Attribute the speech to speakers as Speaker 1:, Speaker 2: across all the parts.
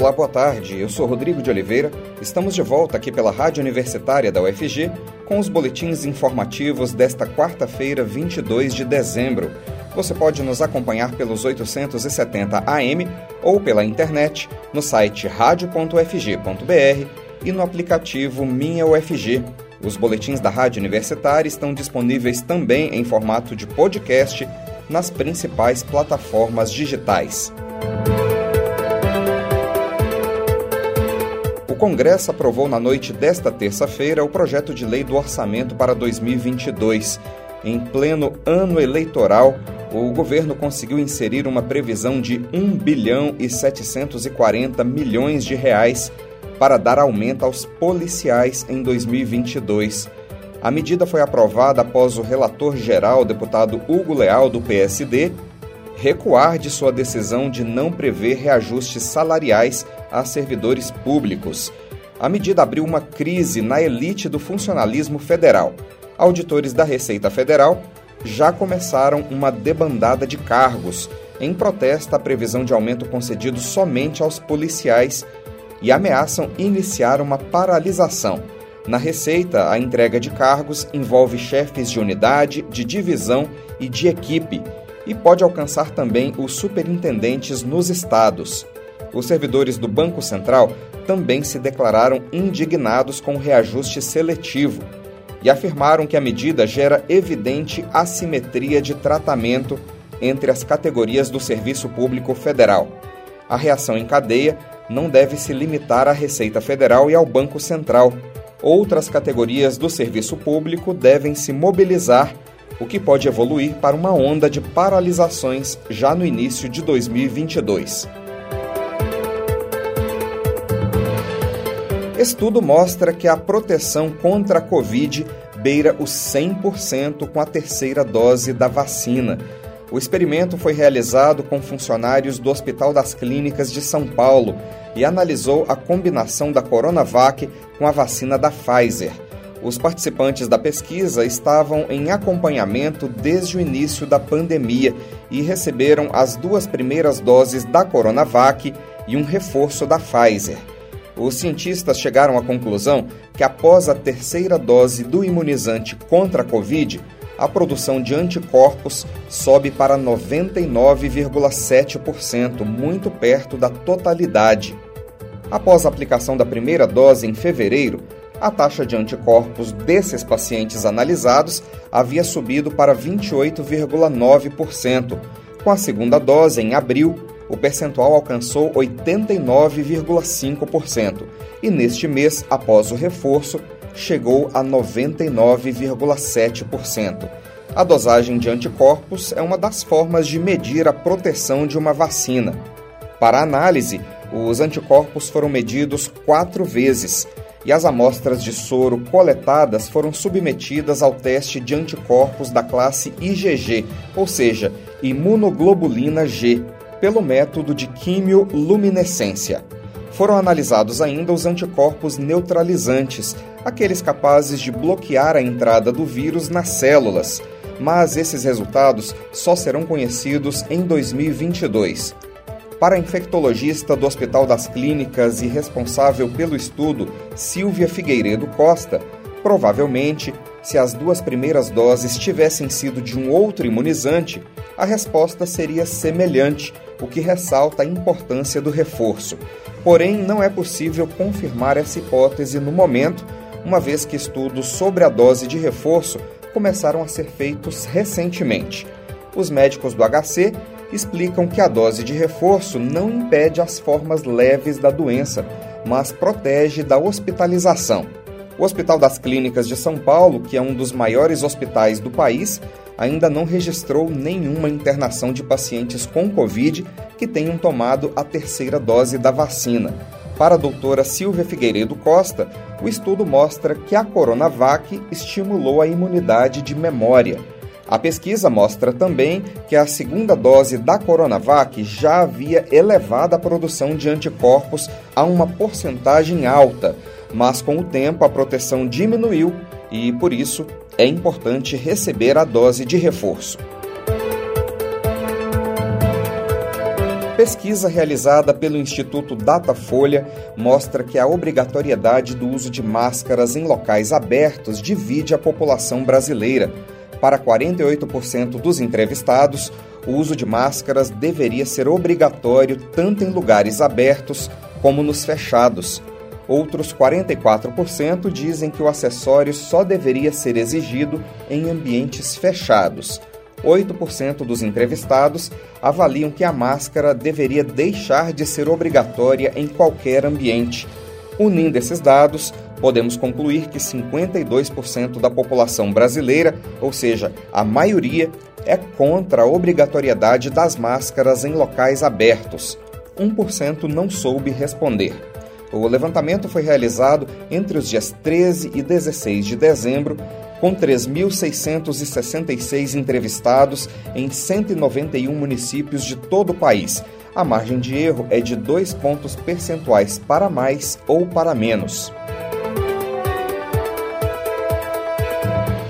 Speaker 1: Olá, boa tarde. Eu sou Rodrigo de Oliveira. Estamos de volta aqui pela Rádio Universitária da UFG com os boletins informativos desta quarta-feira, 22 de dezembro. Você pode nos acompanhar pelos 870 AM ou pela internet no site radio.ufg.br e no aplicativo Minha UFG. Os boletins da Rádio Universitária estão disponíveis também em formato de podcast nas principais plataformas digitais. Congresso aprovou na noite desta terça-feira o projeto de lei do orçamento para 2022. Em pleno ano eleitoral, o governo conseguiu inserir uma previsão de 1 bilhão e 740 milhões de reais para dar aumento aos policiais em 2022. A medida foi aprovada após o relator geral, deputado Hugo Leal, do PSD, recuar de sua decisão de não prever reajustes salariais a servidores públicos. A medida abriu uma crise na elite do funcionalismo federal. Auditores da Receita Federal já começaram uma debandada de cargos, em protesto à previsão de aumento concedido somente aos policiais e ameaçam iniciar uma paralisação. Na Receita, a entrega de cargos envolve chefes de unidade, de divisão e de equipe e pode alcançar também os superintendentes nos estados. Os servidores do Banco Central também se declararam indignados com o reajuste seletivo e afirmaram que a medida gera evidente assimetria de tratamento entre as categorias do Serviço Público Federal. A reação em cadeia não deve se limitar à Receita Federal e ao Banco Central. Outras categorias do serviço público devem se mobilizar, o que pode evoluir para uma onda de paralisações já no início de 2022. Estudo mostra que a proteção contra a Covid beira os 100% com a terceira dose da vacina. O experimento foi realizado com funcionários do Hospital das Clínicas de São Paulo e analisou a combinação da Coronavac com a vacina da Pfizer. Os participantes da pesquisa estavam em acompanhamento desde o início da pandemia e receberam as duas primeiras doses da Coronavac e um reforço da Pfizer os cientistas chegaram à conclusão que após a terceira dose do imunizante contra a Covid, a produção de anticorpos sobe para 99,7%, muito perto da totalidade. Após a aplicação da primeira dose em fevereiro, a taxa de anticorpos desses pacientes analisados havia subido para 28,9%. Com a segunda dose, em abril, o percentual alcançou 89,5% e neste mês, após o reforço, chegou a 99,7%. A dosagem de anticorpos é uma das formas de medir a proteção de uma vacina. Para análise, os anticorpos foram medidos quatro vezes e as amostras de soro coletadas foram submetidas ao teste de anticorpos da classe IgG, ou seja, imunoglobulina G, pelo método de quimioluminescência. Foram analisados ainda os anticorpos neutralizantes, aqueles capazes de bloquear a entrada do vírus nas células, mas esses resultados só serão conhecidos em 2022. Para a infectologista do Hospital das Clínicas e responsável pelo estudo, Silvia Figueiredo Costa, provavelmente, se as duas primeiras doses tivessem sido de um outro imunizante, a resposta seria semelhante o que ressalta a importância do reforço. Porém, não é possível confirmar essa hipótese no momento, uma vez que estudos sobre a dose de reforço começaram a ser feitos recentemente. Os médicos do HC explicam que a dose de reforço não impede as formas leves da doença, mas protege da hospitalização. O Hospital das Clínicas de São Paulo, que é um dos maiores hospitais do país, ainda não registrou nenhuma internação de pacientes com Covid que tenham tomado a terceira dose da vacina. Para a doutora Silvia Figueiredo Costa, o estudo mostra que a Coronavac estimulou a imunidade de memória. A pesquisa mostra também que a segunda dose da Coronavac já havia elevado a produção de anticorpos a uma porcentagem alta, mas com o tempo a proteção diminuiu e, por isso, é importante receber a dose de reforço. Pesquisa realizada pelo Instituto Datafolha mostra que a obrigatoriedade do uso de máscaras em locais abertos divide a população brasileira. Para 48% dos entrevistados, o uso de máscaras deveria ser obrigatório tanto em lugares abertos como nos fechados. Outros 44% dizem que o acessório só deveria ser exigido em ambientes fechados. 8% dos entrevistados avaliam que a máscara deveria deixar de ser obrigatória em qualquer ambiente. Unindo esses dados, podemos concluir que 52% da população brasileira, ou seja, a maioria, é contra a obrigatoriedade das máscaras em locais abertos. 1% não soube responder. O levantamento foi realizado entre os dias 13 e 16 de dezembro com 3.666 entrevistados em 191 municípios de todo o país. A margem de erro é de dois pontos percentuais para mais ou para menos.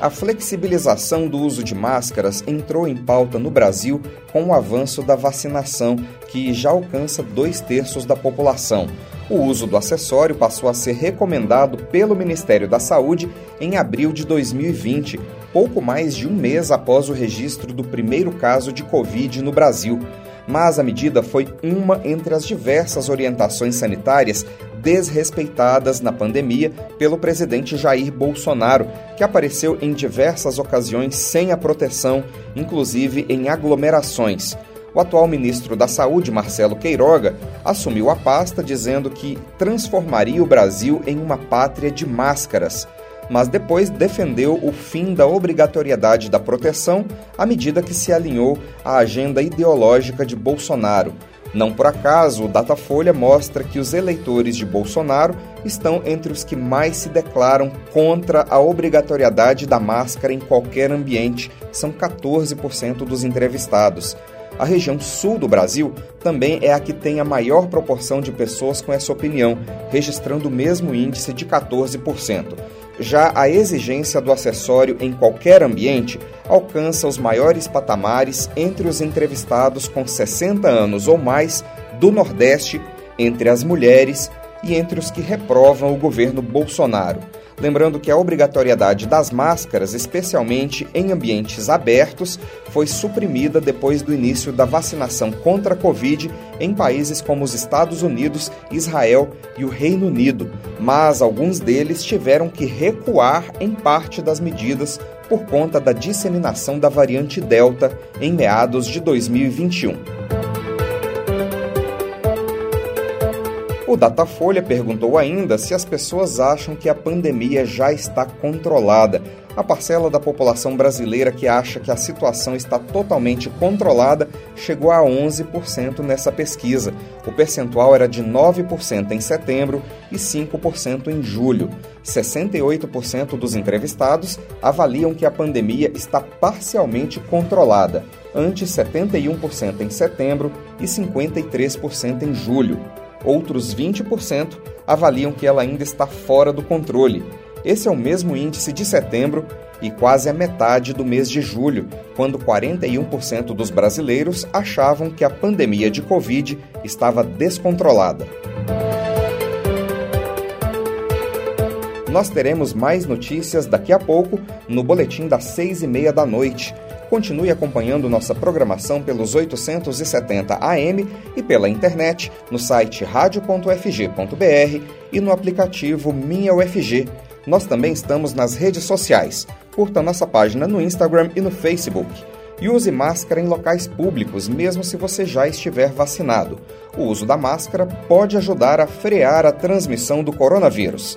Speaker 1: A flexibilização do uso de máscaras entrou em pauta no Brasil com o avanço da vacinação, que já alcança dois terços da população. O uso do acessório passou a ser recomendado pelo Ministério da Saúde em abril de 2020, pouco mais de um mês após o registro do primeiro caso de Covid no Brasil. Mas a medida foi uma entre as diversas orientações sanitárias desrespeitadas na pandemia pelo presidente Jair Bolsonaro, que apareceu em diversas ocasiões sem a proteção, inclusive em aglomerações. O atual ministro da Saúde, Marcelo Queiroga, assumiu a pasta dizendo que transformaria o Brasil em uma pátria de máscaras, mas depois defendeu o fim da obrigatoriedade da proteção à medida que se alinhou à agenda ideológica de Bolsonaro. Não por acaso, o Datafolha mostra que os eleitores de Bolsonaro estão entre os que mais se declaram contra a obrigatoriedade da máscara em qualquer ambiente. São 14% dos entrevistados. A região sul do Brasil também é a que tem a maior proporção de pessoas com essa opinião, registrando o mesmo índice de 14%. Já a exigência do acessório em qualquer ambiente alcança os maiores patamares entre os entrevistados com 60 anos ou mais do Nordeste, entre as mulheres e entre os que reprovam o governo Bolsonaro. Lembrando que a obrigatoriedade das máscaras, especialmente em ambientes abertos, foi suprimida depois do início da vacinação contra a Covid em países como os Estados Unidos, Israel e o Reino Unido, mas alguns deles tiveram que recuar em parte das medidas por conta da disseminação da variante Delta em meados de 2021. O Datafolha perguntou ainda se as pessoas acham que a pandemia já está controlada. A parcela da população brasileira que acha que a situação está totalmente controlada chegou a 11% nessa pesquisa. O percentual era de 9% em setembro e 5% em julho. 68% dos entrevistados avaliam que a pandemia está parcialmente controlada, antes 71% em setembro e 53% em julho. Outros 20% avaliam que ela ainda está fora do controle. Esse é o mesmo índice de setembro e quase a metade do mês de julho, quando 41% dos brasileiros achavam que a pandemia de Covid estava descontrolada. Nós teremos mais notícias daqui a pouco no boletim das seis e meia da noite. Continue acompanhando nossa programação pelos 870 AM e pela internet no site radio.fg.br e no aplicativo Minha UFG. Nós também estamos nas redes sociais. Curta nossa página no Instagram e no Facebook. E use máscara em locais públicos, mesmo se você já estiver vacinado. O uso da máscara pode ajudar a frear a transmissão do coronavírus.